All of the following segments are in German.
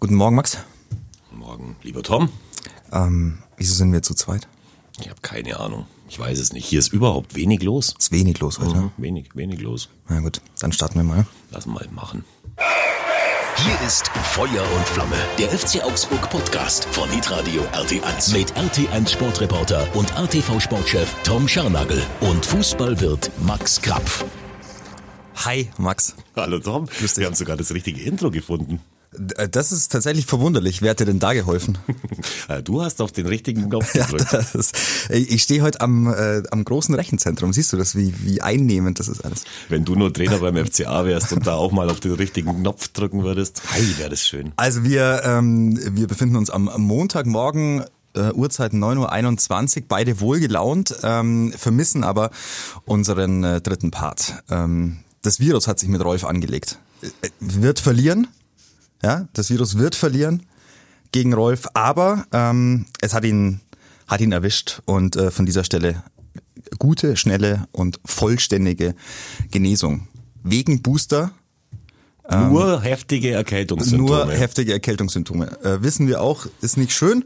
Guten Morgen, Max. Morgen, lieber Tom. Ähm, wieso sind wir zu zweit? Ich habe keine Ahnung. Ich weiß es nicht. Hier ist überhaupt wenig los. Ist wenig los heute. Mhm, wenig, wenig los. Na gut, dann starten wir mal. Lass mal machen. Hier ist Feuer und Flamme, der FC Augsburg Podcast von Hitradio RT1 mit RT1 Sportreporter und RTV Sportchef Tom Scharnagel und Fußballwirt Max Krapf. Hi, Max. Hallo Tom. Wir haben sogar das richtige Intro gefunden. D- Das ist tatsächlich verwunderlich. Wer hat dir denn da geholfen? Äh, Du hast auf den richtigen Knopf Ja, gedrückt. das ist, ich stehe heute am, äh, am großen Rechenzentrum. Siehst du das, wie, wie einnehmend das ist alles? Wenn du nur Trainer beim FCA wärst und da auch mal auf den richtigen Knopf drücken würdest, hey, wäre das schön. Also wir, ähm, wir befinden uns am am Montagmorgen, äh, Uhrzeit 9.21 Uhr, beide wohlgelaunt, ähm, vermissen aber unseren äh, dritten Part. Ähm, das Virus hat sich mit Rolf angelegt. Äh, Wird verlieren, ja, das Virus wird verlieren gegen Rolf, aber ähm, es hat ihn, hat ihn erwischt und äh, von dieser Stelle gute, schnelle und vollständige Genesung. Wegen Booster nur heftige Erkältungssymptome. nur heftige Erkältungssymptome. Äh, wissen wir auch, ist nicht schön,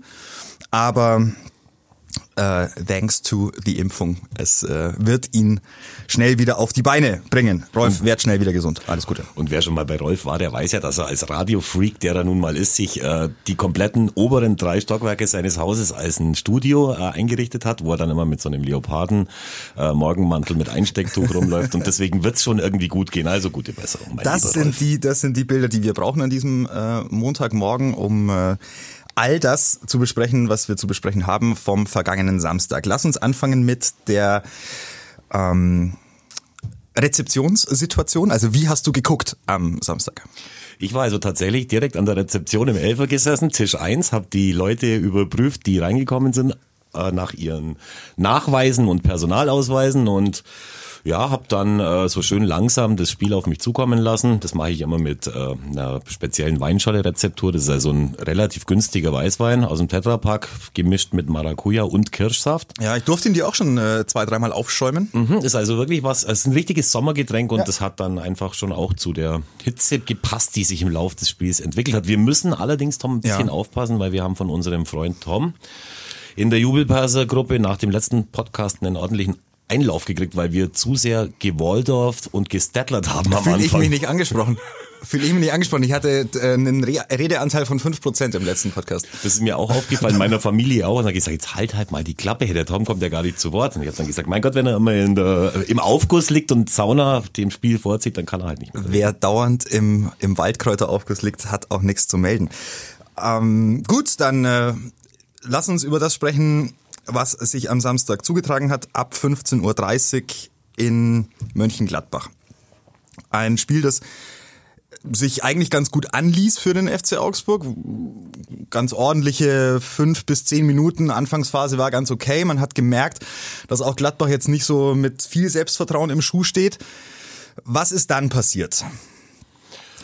aber äh, thanks to die Impfung, es äh, wird ihn schnell wieder auf die Beine bringen. Rolf wird schnell wieder gesund. Alles Gute. Und wer schon mal bei Rolf war, der weiß ja, dass er als Radiofreak, der er nun mal ist, sich äh, die kompletten oberen drei Stockwerke seines Hauses als ein Studio eingerichtet hat, wo er dann immer mit so einem Leoparden Morgenmantel mit Einstecktuch rumläuft. Und deswegen wird's schon irgendwie gut gehen. Also gute Besserung. Das sind Rolf. die, das sind die Bilder, die wir brauchen an diesem Montagmorgen, um all das zu besprechen, was wir zu besprechen haben vom vergangenen Samstag. Lass uns anfangen mit der ähm, Rezeptionssituation. Also wie hast du geguckt am Samstag? Ich war also tatsächlich direkt an der Rezeption im Elfer gesessen, Tisch 1, habe die Leute überprüft, die reingekommen sind, äh, nach ihren Nachweisen und Personalausweisen und ja, habe dann äh, so schön langsam das Spiel auf mich zukommen lassen. Das mache ich immer mit äh, einer speziellen Weinschale-Rezeptur. Das ist also ein relativ günstiger Weißwein aus dem Tetrapack, gemischt mit Maracuja und Kirschsaft. Ja, ich durfte ihn dir auch schon äh, zwei, dreimal aufschäumen. Mhm, ist also wirklich was, es ist ein richtiges Sommergetränk und das hat dann einfach schon auch zu der Hitze gepasst, die sich im Laufe des Spiels entwickelt hat. Wir müssen allerdings, Tom, ein bisschen Ja. aufpassen, weil wir haben von unserem Freund Tom in der Jubelperser-Gruppe nach dem letzten Podcast einen ordentlichen Einlauf gekriegt, weil wir zu sehr gewaldorft und gestettlert haben am Fühle ich Anfang. mich nicht angesprochen. Fühle ich mich nicht angesprochen. Ich hatte äh, einen Re Redeanteil von 5% im letzten Podcast. Das ist mir auch aufgefallen, meiner Familie auch. Und dann hab ich gesagt, jetzt halt halt mal die Klappe, der Tom kommt ja gar nicht zu Wort. Und ich habe dann gesagt, mein Gott, wenn er immer der, im Aufguss liegt und Sauna dem Spiel vorzieht, dann kann er halt nicht mehr. Wer dauernd im, im Waldkräuteraufguss liegt, hat auch nichts zu melden. Ähm, gut, dann äh, lass uns über das sprechen, was sich am Samstag zugetragen hat, ab 15.30 Uhr in Mönchengladbach. Ein Spiel, das sich eigentlich ganz gut anließ für den FC Augsburg. Ganz ordentliche fünf bis zehn Minuten. Anfangsphase war ganz okay. Man hat gemerkt, dass auch Gladbach jetzt nicht so mit viel Selbstvertrauen im Schuh steht. Was ist dann passiert?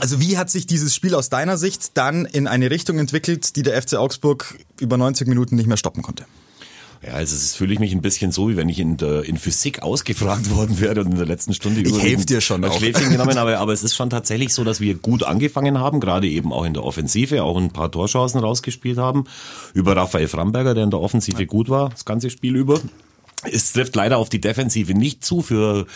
Also wie hat sich dieses Spiel aus deiner Sicht dann in eine Richtung entwickelt, die der FC Augsburg über 90 Minuten nicht mehr stoppen konnte? Ja, also es fühle ich mich ein bisschen so, wie wenn ich in, der, in Physik ausgefragt worden wäre und in der letzten Stunde Ich helf dir schon auch. Schläfchen genommen habe. Aber es ist schon tatsächlich so, dass wir gut angefangen haben, gerade eben auch in der Offensive, auch ein paar Torchancen rausgespielt haben. Über Raphael Framberger, der in der Offensive gut war, das ganze Spiel über. Es trifft leider auf die Defensive nicht zu für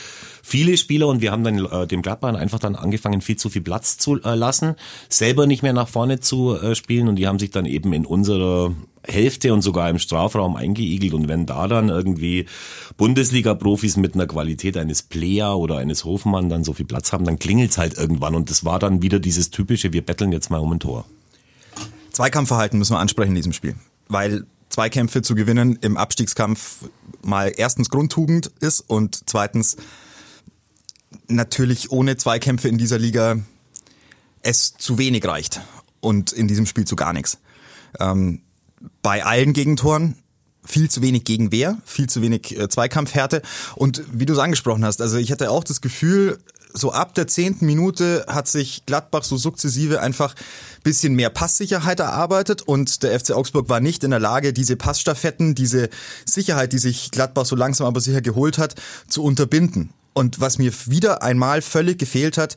viele Spieler und wir haben dann äh, dem Gladbach einfach dann angefangen, viel zu viel Platz zu äh, lassen, selber nicht mehr nach vorne zu äh, spielen und die haben sich dann eben in unserer Hälfte und sogar im Strafraum eingeigelt und wenn da dann irgendwie Bundesliga-Profis mit einer Qualität eines Player oder eines Hofmann dann so viel Platz haben, dann klingelt's halt irgendwann und das war dann wieder dieses typische, wir betteln jetzt mal um ein Tor. Zweikampfverhalten müssen wir ansprechen in diesem Spiel, weil Zweikämpfe zu gewinnen im Abstiegskampf mal erstens Grundtugend ist und zweitens natürlich ohne Zweikämpfe in dieser Liga es zu wenig reicht und in diesem Spiel zu gar nichts. Ähm, bei allen Gegentoren viel zu wenig Gegenwehr, viel zu wenig äh, Zweikampfhärte und wie du es angesprochen hast, also ich hatte auch das Gefühl, so ab der zehnten Minute hat sich Gladbach so sukzessive einfach bisschen mehr Passsicherheit erarbeitet und der FC Augsburg war nicht in der Lage, diese Passstaffetten, diese Sicherheit, die sich Gladbach so langsam aber sicher geholt hat, zu unterbinden. Und was mir wieder einmal völlig gefehlt hat,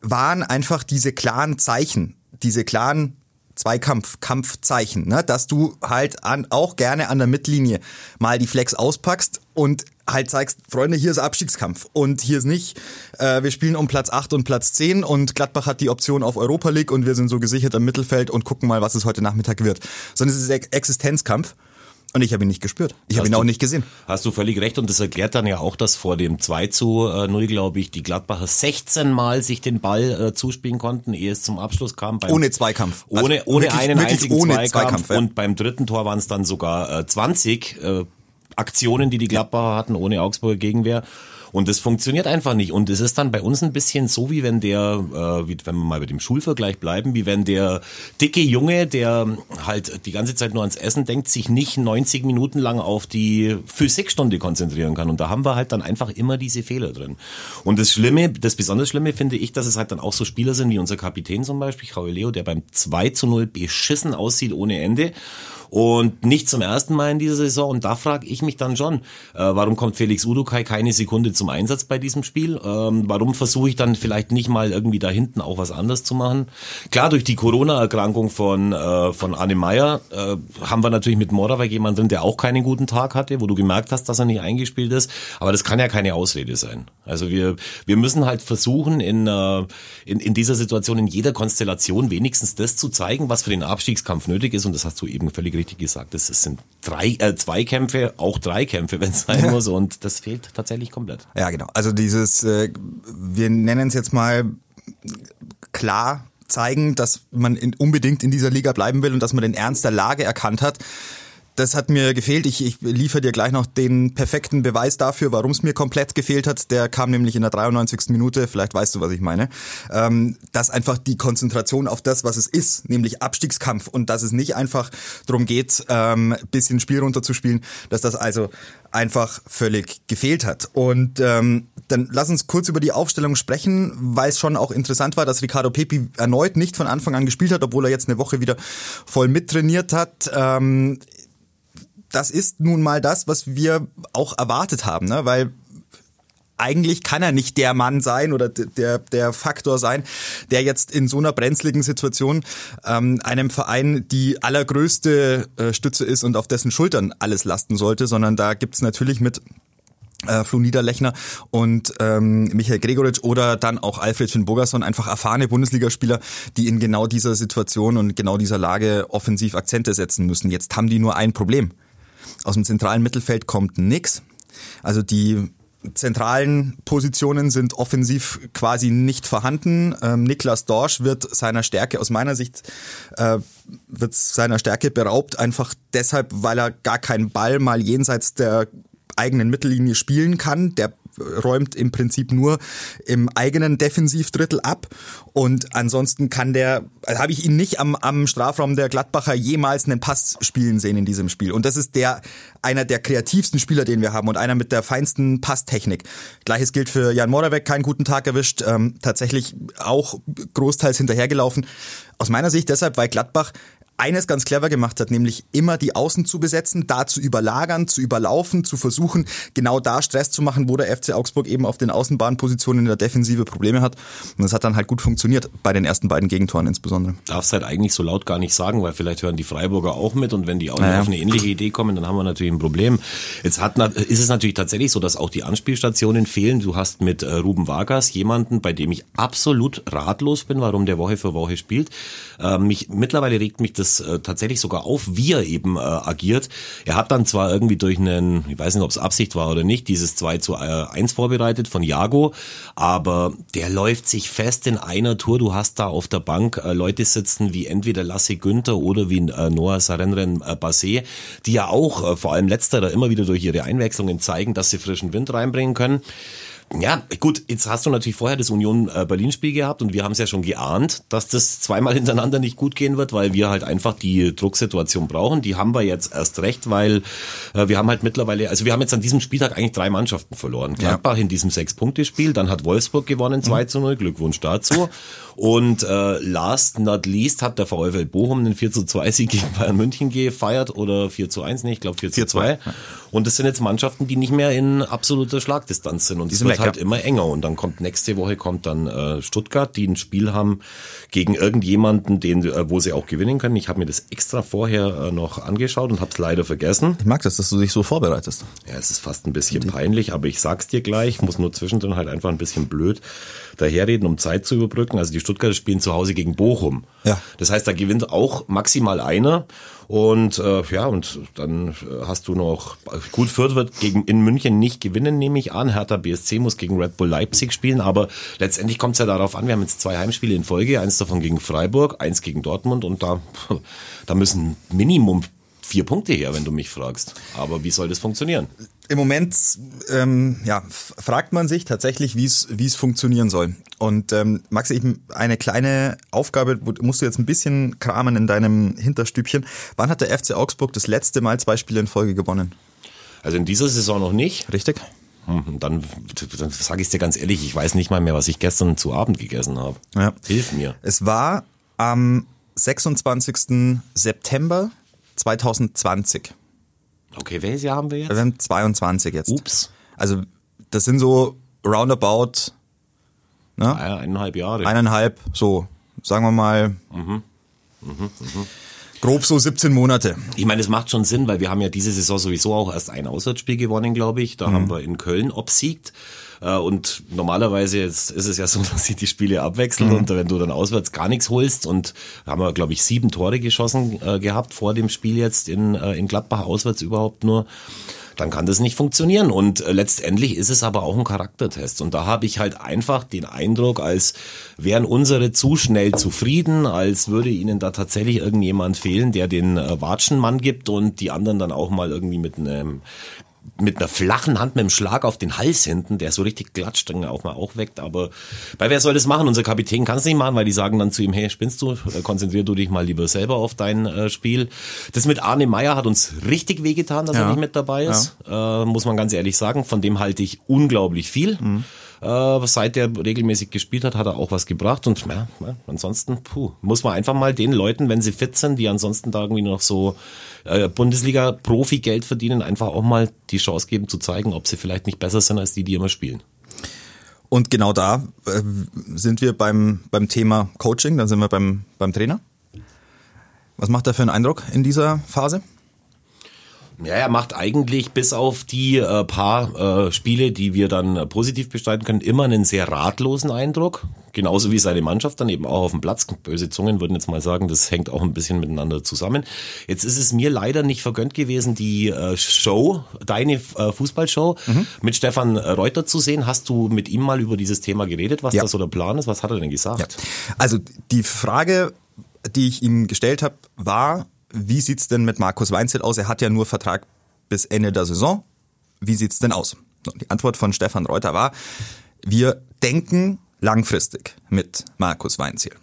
waren einfach diese klaren Zeichen, diese klaren Zweikampf, Kampfzeichen, ne? dass du halt an, auch gerne an der Mittellinie mal die Flex auspackst und halt zeigst, Freunde, hier ist Abstiegskampf und hier ist nicht, äh, wir spielen um Platz 8 und Platz 10 und Gladbach hat die Option auf Europa League und wir sind so gesichert im Mittelfeld und gucken mal, was es heute Nachmittag wird. Sondern es ist Existenzkampf. Und ich habe ihn nicht gespürt. Ich habe ihn auch nicht gesehen. Hast du völlig recht und das erklärt dann ja auch, dass vor dem 2 zu 0, glaube ich, die Gladbacher 16 Mal sich den Ball äh, zuspielen konnten, ehe es zum Abschluss kam. Beim, ohne Zweikampf. Ohne, also ohne wirklich, einen wirklich einzigen ohne Zweikampf. Zweikampf ja. Und beim dritten Tor waren es dann sogar äh, 20 äh, Aktionen, die die Gladbacher hatten, ohne Augsburger Gegenwehr. Und das funktioniert einfach nicht. Und es ist dann bei uns ein bisschen so, wie wenn der, äh, wie, wenn wir mal bei dem Schulvergleich bleiben, wie wenn der dicke Junge, der halt die ganze Zeit nur ans Essen denkt, sich nicht 90 Minuten lang auf die Physikstunde konzentrieren kann. Und da haben wir halt dann einfach immer diese Fehler drin. Und das Schlimme, das besonders Schlimme finde ich, dass es halt dann auch so Spieler sind wie unser Kapitän zum Beispiel, Raul Leo, der beim 2 zu 0 beschissen aussieht ohne Ende. Und nicht zum ersten Mal in dieser Saison. Und da frage ich mich dann schon, äh, warum kommt Felix Udukai keine Sekunde zum Einsatz bei diesem Spiel? Ähm, warum versuche ich dann vielleicht nicht mal irgendwie da hinten auch was anderes zu machen? Klar, durch die Corona-Erkrankung von, äh, von Arne Meyer äh, haben wir natürlich mit Moravec jemanden drin, der auch keinen guten Tag hatte, wo du gemerkt hast, dass er nicht eingespielt ist. Aber das kann ja keine Ausrede sein. Also wir, wir müssen halt versuchen, in, äh, in, in dieser Situation, in jeder Konstellation wenigstens das zu zeigen, was für den Abstiegskampf nötig ist. Und das hast du eben völlig richtig gesagt. Es sind drei, äh, zwei Kämpfe, auch drei Kämpfe, wenn es sein muss. Und das fehlt tatsächlich komplett. Ja, genau. Also dieses, äh, wir nennen es jetzt mal klar zeigen, dass man in, unbedingt in dieser Liga bleiben will und dass man den Ernst der Lage erkannt hat das hat mir gefehlt. Ich, ich liefere dir gleich noch den perfekten Beweis dafür, warum es mir komplett gefehlt hat. Der kam nämlich in der 93. Minute, vielleicht weißt du, was ich meine. Ähm, dass einfach die Konzentration auf das, was es ist, nämlich Abstiegskampf und dass es nicht einfach darum geht, ähm, bisschen Spiel runterzuspielen, dass das also einfach völlig gefehlt hat. Und ähm, dann lass uns kurz über die Aufstellung sprechen, weil es schon auch interessant war, dass Ricardo Pepi erneut nicht von Anfang an gespielt hat, obwohl er jetzt eine Woche wieder voll mittrainiert hat. Ähm, das ist nun mal das, was wir auch erwartet haben, ne? weil eigentlich kann er nicht der Mann sein oder der, der Faktor sein, der jetzt in so einer brenzligen Situation ähm, einem Verein die allergrößte äh, Stütze ist und auf dessen Schultern alles lasten sollte, sondern da gibt's natürlich mit äh, Flo Niederlechner und ähm, Michael Gregoritsch oder dann auch Alfred Finn Bogerson, einfach erfahrene Bundesligaspieler, die in genau dieser Situation und genau dieser Lage offensiv Akzente setzen müssen. Jetzt haben die nur ein Problem. Aus dem zentralen Mittelfeld kommt nix. Also die zentralen Positionen sind offensiv quasi nicht vorhanden. Ähm, Niklas Dorsch wird seiner Stärke aus meiner Sicht äh, wird seiner Stärke beraubt, einfach deshalb, weil er gar keinen Ball mal jenseits der eigenen Mittellinie spielen kann. Der räumt im Prinzip nur im eigenen Defensivdrittel ab und ansonsten kann der, also habe ich ihn nicht am, am Strafraum der Gladbacher jemals einen Pass spielen sehen in diesem Spiel und das ist der einer der kreativsten Spieler, den wir haben und einer mit der feinsten Passtechnik. Gleiches gilt für Jan Moravec, keinen guten Tag erwischt, ähm, tatsächlich auch großteils hinterhergelaufen. Aus meiner Sicht deshalb, weil Gladbach eines ganz clever gemacht hat, nämlich immer die Außen zu besetzen, da zu überlagern, zu überlaufen, zu versuchen, genau da Stress zu machen, wo der FC Augsburg eben auf den Außenbahnpositionen in der Defensive Probleme hat. Und das hat dann halt gut funktioniert, bei den ersten beiden Gegentoren insbesondere. Darfst halt eigentlich so laut gar nicht sagen, weil vielleicht hören die Freiburger auch mit und wenn die auch naja. auf eine ähnliche Idee kommen, dann haben wir natürlich ein Problem. Jetzt hat, ist es natürlich tatsächlich so, dass auch die Anspielstationen fehlen. Du hast mit äh, Ruben Vargas jemanden, bei dem ich absolut ratlos bin, warum der Woche für Woche spielt. Äh, mich, mittlerweile regt mich das es äh, tatsächlich sogar auf, wie er eben äh, agiert. Er hat dann zwar irgendwie durch einen, ich weiß nicht, ob es Absicht war oder nicht, dieses 2 zu 1 vorbereitet von Jago, aber der läuft sich fest in einer Tour. Du hast da auf der Bank äh, Leute sitzen wie entweder Lasse Günther oder wie äh, Noah Sarenren äh, Basé, die ja auch, äh, vor allem letzterer, immer wieder durch ihre Einwechslungen zeigen, dass sie frischen Wind reinbringen können. Ja, gut, jetzt hast du natürlich vorher das Union äh, Berlin Spiel gehabt und wir haben es ja schon geahnt, dass das zweimal hintereinander nicht gut gehen wird, weil wir halt einfach die Drucksituation brauchen. Die haben wir jetzt erst recht, weil äh, wir haben halt mittlerweile, also wir haben jetzt an diesem Spieltag eigentlich drei Mannschaften verloren. Gladbach ja. in diesem Sechs-Punkte-Spiel, dann hat Wolfsburg gewonnen 2 mhm. zu 0, Glückwunsch dazu. Und äh, last not least hat der VfL Bochum einen 4 zu 2 Sieg gegen Bayern München gefeiert oder 4 zu 1, nee, ich glaube 4 zu 2. Und das sind jetzt Mannschaften, die nicht mehr in absoluter Schlagdistanz sind. Und die sind wird halt ja. immer enger und dann kommt nächste Woche kommt dann äh, Stuttgart, die ein Spiel haben gegen irgendjemanden, den, äh, wo sie auch gewinnen können. Ich habe mir das extra vorher äh, noch angeschaut und habe es leider vergessen. Ich mag das, dass du dich so vorbereitest. Ja, es ist fast ein bisschen peinlich, aber ich sag's dir gleich, muss nur zwischendrin halt einfach ein bisschen blöd daherreden, um Zeit zu überbrücken. Also die Stuttgarter spielen zu Hause gegen Bochum. Ja. Das heißt, da gewinnt auch maximal einer. Und äh, ja, und dann äh, hast du noch, gut, Fürth wird gegen, in München nicht gewinnen, nehme ich an. Hertha BSC muss gegen Red Bull Leipzig spielen, aber letztendlich kommt es ja darauf an, wir haben jetzt zwei Heimspiele in Folge, eins davon gegen Freiburg, eins gegen Dortmund und da, da müssen Minimum vier Punkte her, wenn du mich fragst. Aber wie soll das funktionieren? Im Moment ähm, ja, fragt man sich tatsächlich, wie es es funktionieren soll. Und ähm, Max, ich, eine kleine Aufgabe, musst du jetzt ein bisschen kramen in deinem Hinterstübchen. Wann hat der FC Augsburg das letzte Mal zwei Spiele in Folge gewonnen? Also in dieser Saison noch nicht. Richtig? Hm, Dann, dann sage ich dir ganz ehrlich, ich weiß nicht mal mehr, was ich gestern zu Abend gegessen habe. Ja. Hilf mir. Es war am 26. September 2020. Okay, welches Jahr haben wir jetzt? Wir haben 22 jetzt. Ups. Also das sind so roundabout ne? Eineinhalb Jahre. eineinhalb, so sagen wir mal grob so 17 Monate. Ich meine, es macht schon Sinn, weil wir haben ja diese Saison sowieso auch erst ein Auswärtsspiel gewonnen, glaube ich. Da haben wir in Köln obsiegt. Äh, Und normalerweise ist ist es ja so, dass sich die Spiele abwechseln und wenn du dann auswärts gar nichts holst und haben wir, glaube ich, sieben Tore geschossen äh, gehabt vor dem Spiel jetzt in, äh, in Gladbach auswärts überhaupt nur, dann kann das nicht funktionieren. Und äh, letztendlich ist es aber auch ein Charaktertest. Und da habe ich halt einfach den Eindruck, als wären unsere zu schnell zufrieden, als würde ihnen da tatsächlich irgendjemand fehlen, der den äh, Watschenmann gibt und die anderen dann auch mal irgendwie mit einem mit einer flachen Hand mit dem Schlag auf den Hals hinten, der so richtig klatscht, dann auch mal auch weckt. Aber bei wer soll das machen? Unser Kapitän kann es nicht machen, weil die sagen dann zu ihm, hey, spinnst du? Konzentrier du dich mal lieber selber auf dein äh, Spiel. Das mit Arne Meyer hat uns richtig wehgetan, dass er Ja. nicht mit dabei ist. Äh, muss man ganz ehrlich sagen. Von dem halte ich unglaublich viel. Äh, seit er regelmäßig gespielt hat, hat er auch was gebracht. Und ja, ansonsten, puh, muss man einfach mal den Leuten, wenn sie fit sind, die ansonsten da irgendwie noch so äh, Bundesliga-Profi-Geld verdienen, einfach auch mal die Chance geben zu zeigen, ob sie vielleicht nicht besser sind als die, die immer spielen. Und genau da äh, sind wir beim, beim Thema Coaching, dann sind wir beim, beim Trainer. Was macht er für einen Eindruck in dieser Phase? Ja, er macht eigentlich bis auf die äh, paar äh, Spiele, die wir dann äh, positiv bestreiten können, immer einen sehr ratlosen Eindruck. Genauso wie seine Mannschaft dann eben auch auf dem Platz. Böse Zungen würden jetzt mal sagen, das hängt auch ein bisschen miteinander zusammen. Jetzt ist es mir leider nicht vergönnt gewesen, die äh, Show, deine äh, Fußballshow mit Stefan Reuter zu sehen. Hast du mit ihm mal über dieses Thema geredet, was Ja. das so der Plan ist? Was hat er denn gesagt? Also die Frage, die ich ihm gestellt habe, war, wie sieht's denn mit Markus Weinzel aus? Er hat ja nur Vertrag bis Ende der Saison. Wie sieht's denn aus? Die Antwort von Stefan Reuter war, wir denken langfristig mit Markus Weinziel.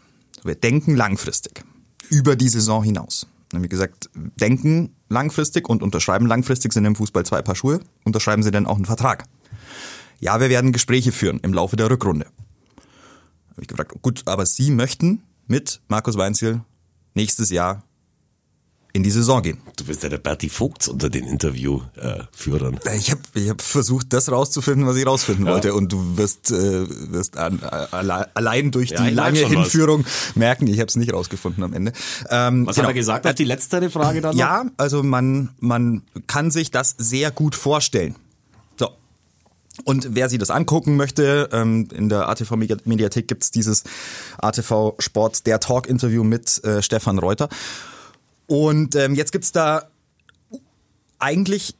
Wir denken langfristig über die Saison hinaus. Wie gesagt, denken langfristig und unterschreiben langfristig sind im Fußball zwei Paar Schuhe. Unterschreiben Sie denn auch einen Vertrag? Ja, wir werden Gespräche führen im Laufe der Rückrunde. Habe ich gefragt, gut, aber Sie möchten mit Markus Weinziel nächstes Jahr in die Saison gehen. Du bist ja der Berti Vogts unter den Interviewführern. Ich habe ich hab versucht, das rauszufinden, was ich rausfinden wollte. Und du wirst, äh, wirst an, alle, allein durch Ja, die lange schon was. Hinführung merken, ich habe es nicht rausgefunden am Ende. Ähm, Was genau. hat er gesagt auf die letztere Frage dann noch? Ja, also man, man kann sich das sehr gut vorstellen. So. Und wer sich das angucken möchte, ähm, in der ATV Mediathek gibt's dieses ATV Sport der Talk Interview mit äh, Stefan Reuter. Und ähm, jetzt gibt's da eigentlich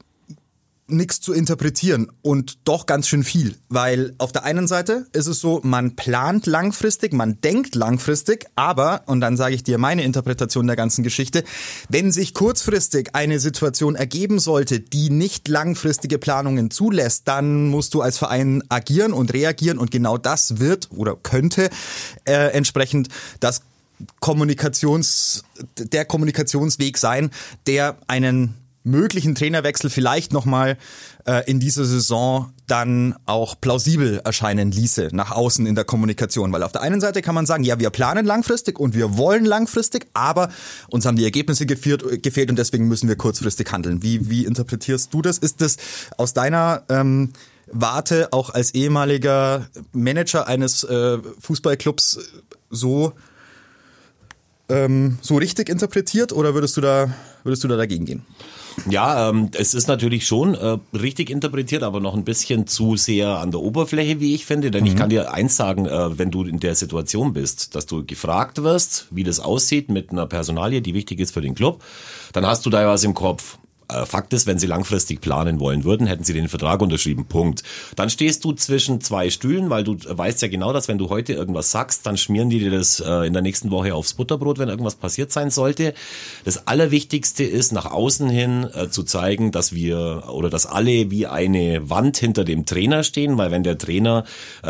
nichts zu interpretieren und doch ganz schön viel, weil auf der einen Seite ist es so, man plant langfristig, man denkt langfristig, aber, und dann sage ich dir meine Interpretation der ganzen Geschichte, wenn sich kurzfristig eine Situation ergeben sollte, die nicht langfristige Planungen zulässt, dann musst du als Verein agieren und reagieren und genau das wird oder könnte äh, entsprechend das Kommunikations, der Kommunikationsweg sein, der einen möglichen Trainerwechsel vielleicht nochmal äh, in dieser Saison dann auch plausibel erscheinen ließe nach außen in der Kommunikation. Weil auf der einen Seite kann man sagen, ja, wir planen langfristig und wir wollen langfristig, aber uns haben die Ergebnisse gefehlt, gefehlt und deswegen müssen wir kurzfristig handeln. Wie, wie interpretierst du das? Ist das aus deiner ähm, Warte auch als ehemaliger Manager eines äh, Fußballclubs so ähm, so richtig interpretiert oder würdest du da würdest du da dagegen gehen? Ja, ähm, es ist natürlich schon äh, richtig interpretiert, aber noch ein bisschen zu sehr an der Oberfläche, wie ich finde. Denn mhm. ich kann dir eins sagen, äh, wenn du in der Situation bist, dass du gefragt wirst, wie das aussieht mit einer Personalie, die wichtig ist für den Club, dann hast du da was im Kopf. Äh, Fakt ist, wenn sie langfristig planen wollen würden, hätten sie den Vertrag unterschrieben. Punkt. Dann stehst du zwischen zwei Stühlen, weil du weißt ja genau, dass wenn du heute irgendwas sagst, dann schmieren die dir das äh, in der nächsten Woche aufs Butterbrot, wenn irgendwas passiert sein sollte. Das Allerwichtigste ist, nach außen hin äh, zu zeigen, dass wir oder dass alle wie eine Wand hinter dem Trainer stehen, weil wenn der Trainer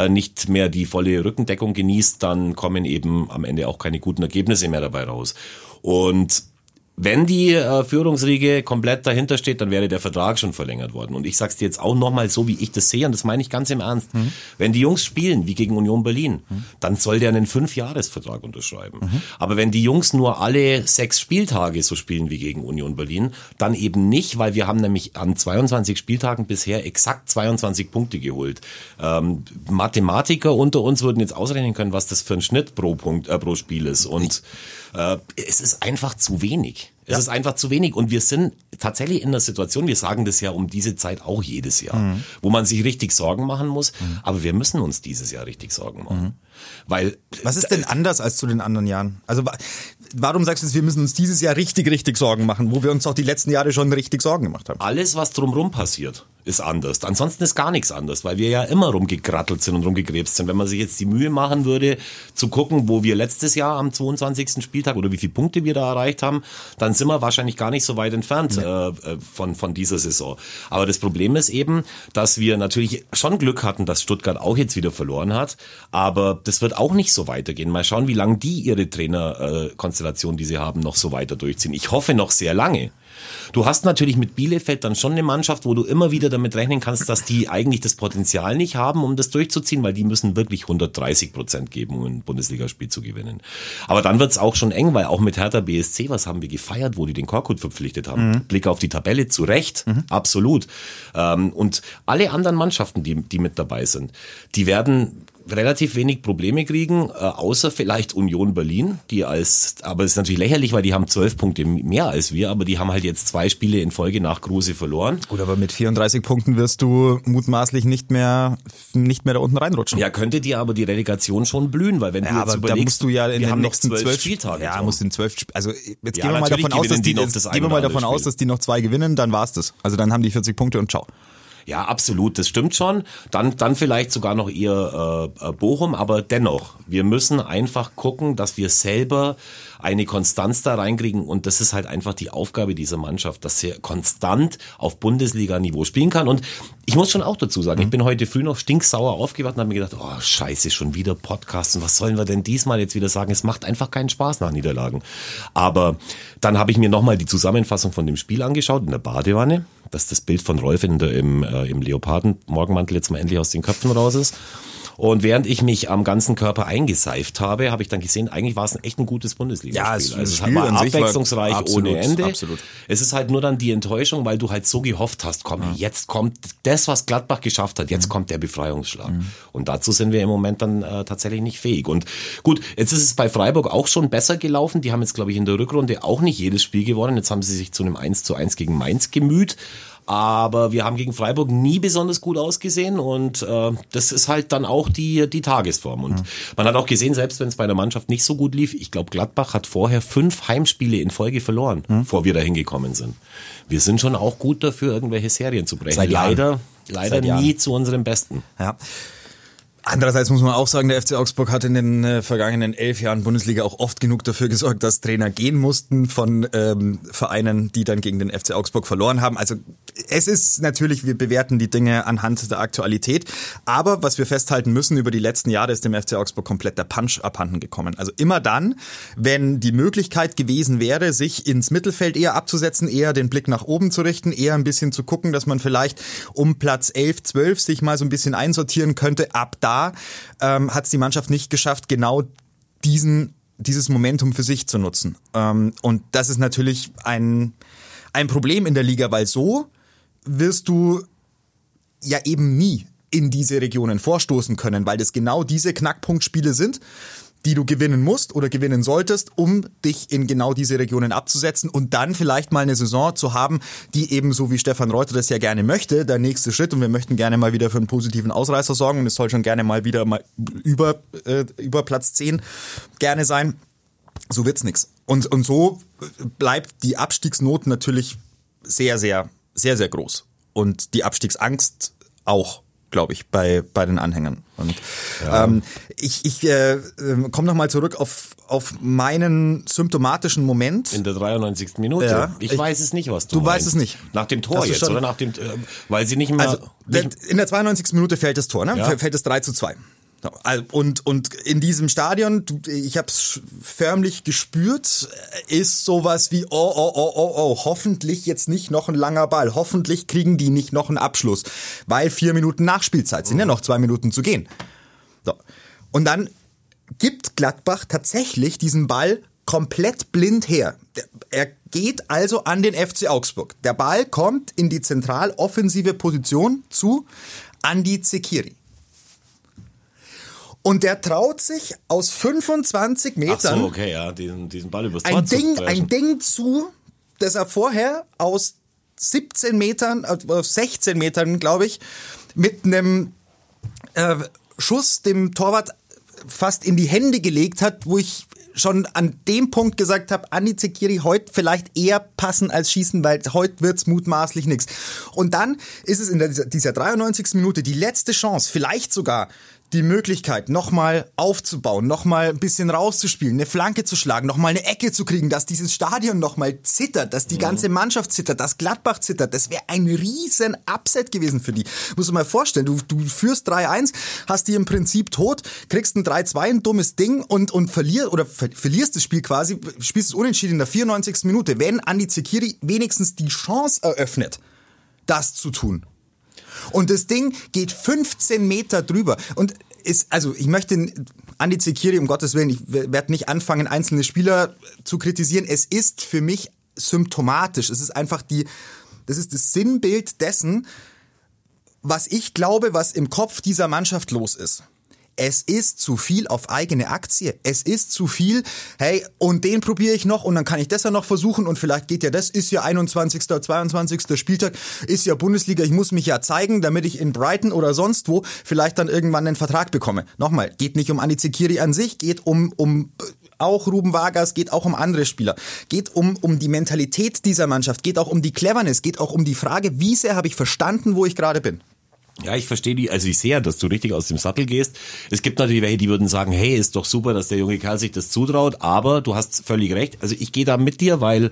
nicht mehr die volle Rückendeckung genießt, dann kommen eben am Ende auch keine guten Ergebnisse mehr dabei raus. Und wenn die äh, Führungsriege komplett dahinter steht, dann wäre der Vertrag schon verlängert worden. Und ich sag's dir jetzt auch nochmal so, wie ich das sehe, und das meine ich ganz im Ernst. Mhm. Wenn die Jungs spielen, wie gegen Union Berlin, mhm. dann soll der einen Fünfjahresvertrag unterschreiben. Mhm. Aber wenn die Jungs nur alle sechs Spieltage so spielen wie gegen Union Berlin, dann eben nicht, weil wir haben nämlich an 22 Spieltagen bisher exakt 22 Punkte geholt. Ähm, Mathematiker unter uns würden jetzt ausrechnen können, was das für ein Schnitt pro Punkt, äh, pro Spiel ist. Und äh, es ist einfach zu wenig. Es ja. ist einfach zu wenig. Und wir sind tatsächlich in der Situation, wir sagen das ja um diese Zeit auch jedes Jahr, mhm. wo man sich richtig Sorgen machen muss. Mhm. Aber wir müssen uns dieses Jahr richtig Sorgen machen. Mhm. Weil. Was ist denn anders als zu den anderen Jahren? Also, warum sagst du, jetzt, wir müssen uns dieses Jahr richtig, richtig Sorgen machen, wo wir uns auch die letzten Jahre schon richtig Sorgen gemacht haben? Alles, was drumherum passiert ist anders. Ansonsten ist gar nichts anders, weil wir ja immer rumgekrattelt sind und rumgegrebst sind. Wenn man sich jetzt die Mühe machen würde, zu gucken, wo wir letztes Jahr am 22. Spieltag oder wie viele Punkte wir da erreicht haben, dann sind wir wahrscheinlich gar nicht so weit entfernt nee. äh, von, von dieser Saison. Aber das Problem ist eben, dass wir natürlich schon Glück hatten, dass Stuttgart auch jetzt wieder verloren hat. Aber das wird auch nicht so weitergehen. Mal schauen, wie lange die ihre Trainerkonstellation, äh, die sie haben, noch so weiter durchziehen. Ich hoffe noch sehr lange. Du hast natürlich mit Bielefeld dann schon eine Mannschaft, wo du immer wieder damit rechnen kannst, dass die eigentlich das Potenzial nicht haben, um das durchzuziehen, weil die müssen wirklich 130 Prozent geben, um ein Bundesligaspiel zu gewinnen. Aber dann wird's auch schon eng, weil auch mit Hertha BSC, was haben wir gefeiert, wo die den Korkut verpflichtet haben. Mhm. Blick auf die Tabelle, zu Recht, mhm. absolut. Ähm, und alle anderen Mannschaften, die, die mit dabei sind, die werden relativ wenig Probleme kriegen, äh, außer vielleicht Union Berlin, die als, aber es ist natürlich lächerlich, weil die haben zwölf Punkte mehr als wir, aber die haben halt jetzt zwei Spiele in Folge nach Kruse verloren. Gut, aber mit 34 Punkten wirst du mutmaßlich nicht mehr, nicht mehr da unten reinrutschen. Ja, könnte dir aber die Relegation schon blühen, weil wenn ja, du jetzt aber überlegst, da musst du ja in den nächsten zwölf, zwölf Spieltage. Ja, musst in zwölf, also jetzt ja, gehen wir mal davon aus, dass die, jetzt, gehen wir mal davon aus, dass die noch zwei gewinnen, dann war's das. Also dann haben die 40 Punkte und ciao. Ja, absolut, das stimmt schon. Dann, dann vielleicht sogar noch eher äh, Bochum, aber dennoch, wir müssen einfach gucken, dass wir selber eine Konstanz da reinkriegen und das ist halt einfach die Aufgabe dieser Mannschaft, dass sie konstant auf Bundesliga-Niveau spielen kann und ich muss schon auch dazu sagen, mhm. ich bin heute früh noch stinksauer aufgewacht und habe mir gedacht, oh scheiße, schon wieder Podcasten, was sollen wir denn diesmal jetzt wieder sagen? Es macht einfach keinen Spaß nach Niederlagen. Aber dann habe ich mir nochmal die Zusammenfassung von dem Spiel angeschaut in der Badewanne, dass das Bild von Rolf in der, im, äh, im Leoparden-Morgenmantel jetzt mal endlich aus den Köpfen raus ist. Und während ich mich am ganzen Körper eingeseift habe, habe ich dann gesehen, eigentlich war es ein echt ein gutes Bundesliga-Spiel. Ja, es, also es war abwechslungsreich absolut, ohne Ende. Absolut. Es ist halt nur dann die Enttäuschung, weil du halt so gehofft hast, komm, ja. jetzt kommt das, was Gladbach geschafft hat, jetzt mhm. kommt der Befreiungsschlag. Mhm. Und dazu sind wir im Moment dann äh, tatsächlich nicht fähig. Und gut, jetzt ist es bei Freiburg auch schon besser gelaufen. Die haben jetzt, glaube ich, in der Rückrunde auch nicht jedes Spiel gewonnen. Jetzt haben sie sich zu einem 1 zu 1 gegen Mainz gemüht. Aber wir haben gegen Freiburg nie besonders gut ausgesehen und äh, das ist halt dann auch die, die Tagesform. Und mhm. man hat auch gesehen, selbst wenn es bei der Mannschaft nicht so gut lief, ich glaube, Gladbach hat vorher fünf Heimspiele in Folge verloren, mhm. bevor wir da hingekommen sind. Wir sind schon auch gut dafür, irgendwelche Serien zu brechen. Leider, leider nie zu unserem Besten. Ja. Andererseits muss man auch sagen, der FC Augsburg hat in den äh, vergangenen elf Jahren Bundesliga auch oft genug dafür gesorgt, dass Trainer gehen mussten von ähm, Vereinen, die dann gegen den FC Augsburg verloren haben. Also es ist natürlich, wir bewerten die Dinge anhand der Aktualität. Aber was wir festhalten müssen, über die letzten Jahre ist dem FC Augsburg komplett der Punch abhanden gekommen. Also immer dann, wenn die Möglichkeit gewesen wäre, sich ins Mittelfeld eher abzusetzen, eher den Blick nach oben zu richten, eher ein bisschen zu gucken, dass man vielleicht um Platz 11, 12 sich mal so ein bisschen einsortieren könnte, ab da ähm, hat es die Mannschaft nicht geschafft, genau diesen dieses Momentum für sich zu nutzen. Ähm, und das ist natürlich ein, ein Problem in der Liga, weil so wirst du ja eben nie in diese Regionen vorstoßen können, weil das genau diese Knackpunktspiele sind, die du gewinnen musst oder gewinnen solltest, um dich in genau diese Regionen abzusetzen und dann vielleicht mal eine Saison zu haben, die eben so wie Stefan Reuter das ja gerne möchte, der nächste Schritt und wir möchten gerne mal wieder für einen positiven Ausreißer sorgen und es soll schon gerne mal wieder mal über, äh, über Platz 10 gerne sein. So wird's nix. Und, und so bleibt die Abstiegsnot natürlich sehr, sehr, sehr, sehr groß. Und die Abstiegsangst auch glaube ich, bei, bei den Anhängern. Und ja. ähm, ich, ich äh, komme nochmal zurück auf, auf meinen symptomatischen Moment. In der 93. Minute. Ja, ich, ich, weiß es nicht, was du Du meinst. weißt es nicht. Nach dem Tor jetzt, oder nach dem, äh, weil sie nicht mehr... Also, nicht in der 92. Minute fällt das Tor, ne? Ja. Fällt es 3 zu 2. Und, und in diesem Stadion, ich habe es förmlich gespürt, ist sowas wie, oh, oh, oh, oh, oh, hoffentlich jetzt nicht noch ein langer Ball. Hoffentlich kriegen die nicht noch einen Abschluss, weil vier Minuten Nachspielzeit sind ja noch zwei Minuten zu gehen. So. Und dann gibt Gladbach tatsächlich diesen Ball komplett blind her. Er geht also an den FC Augsburg. Der Ball kommt in die zentral offensive Position zu Andi Zekiri. Und der traut sich aus 25 Metern. Ach so, okay, ja, diesen, diesen Ball übers Tor ein Ding, zu ein Ding zu, das er vorher aus 17 Metern, äh, 16 Metern, glaube ich, mit einem äh, Schuss dem Torwart fast in die Hände gelegt hat, wo ich schon an dem Punkt gesagt habe, Andi Zekiri heute vielleicht eher passen als schießen, weil heute wird's mutmaßlich nichts. Und dann ist es in dieser, dieser 93. Minute die letzte Chance, vielleicht sogar die Möglichkeit, nochmal aufzubauen, nochmal ein bisschen rauszuspielen, eine Flanke zu schlagen, nochmal eine Ecke zu kriegen, dass dieses Stadion nochmal zittert, dass die ganze Mannschaft zittert, dass Gladbach zittert, das wäre ein riesen Upset gewesen für die. Muss man mal vorstellen, du, du führst 3-1, hast die im Prinzip tot, kriegst ein 3-2, ein dummes Ding und, und verlierst, oder ver verlierst das Spiel quasi, spielst es unentschieden in der 94. Minute, wenn Andi Zekiri wenigstens die Chance eröffnet, das zu tun. Und das Ding geht 15 Meter drüber. Und ist, also ich möchte Andi Zekiri, um Gottes Willen, ich werde nicht anfangen, einzelne Spieler zu kritisieren. Es ist für mich symptomatisch. Es ist einfach die, das ist das Sinnbild dessen, was ich glaube, was im Kopf dieser Mannschaft los ist es ist zu viel auf eigene Aktie. Es ist zu viel, hey, und den probiere ich noch und dann kann ich das ja noch versuchen und vielleicht geht ja das, ist ja 21., 22. Spieltag, ist ja Bundesliga, ich muss mich ja zeigen, damit ich in Brighton oder sonst wo vielleicht dann irgendwann einen Vertrag bekomme. Nochmal, geht nicht um Andi Zekiri an sich, geht um, um auch Ruben Vargas, geht auch um andere Spieler, geht um, um die Mentalität dieser Mannschaft, geht auch um die Cleverness, geht auch um die Frage, wie sehr habe ich verstanden, wo ich gerade bin. Ja, ich verstehe die, also ich sehe ja, dass du richtig aus dem Sattel gehst. Es gibt natürlich welche, die würden sagen, hey, ist doch super, dass der junge Kerl sich das zutraut, aber du hast völlig recht. Also ich gehe da mit dir, weil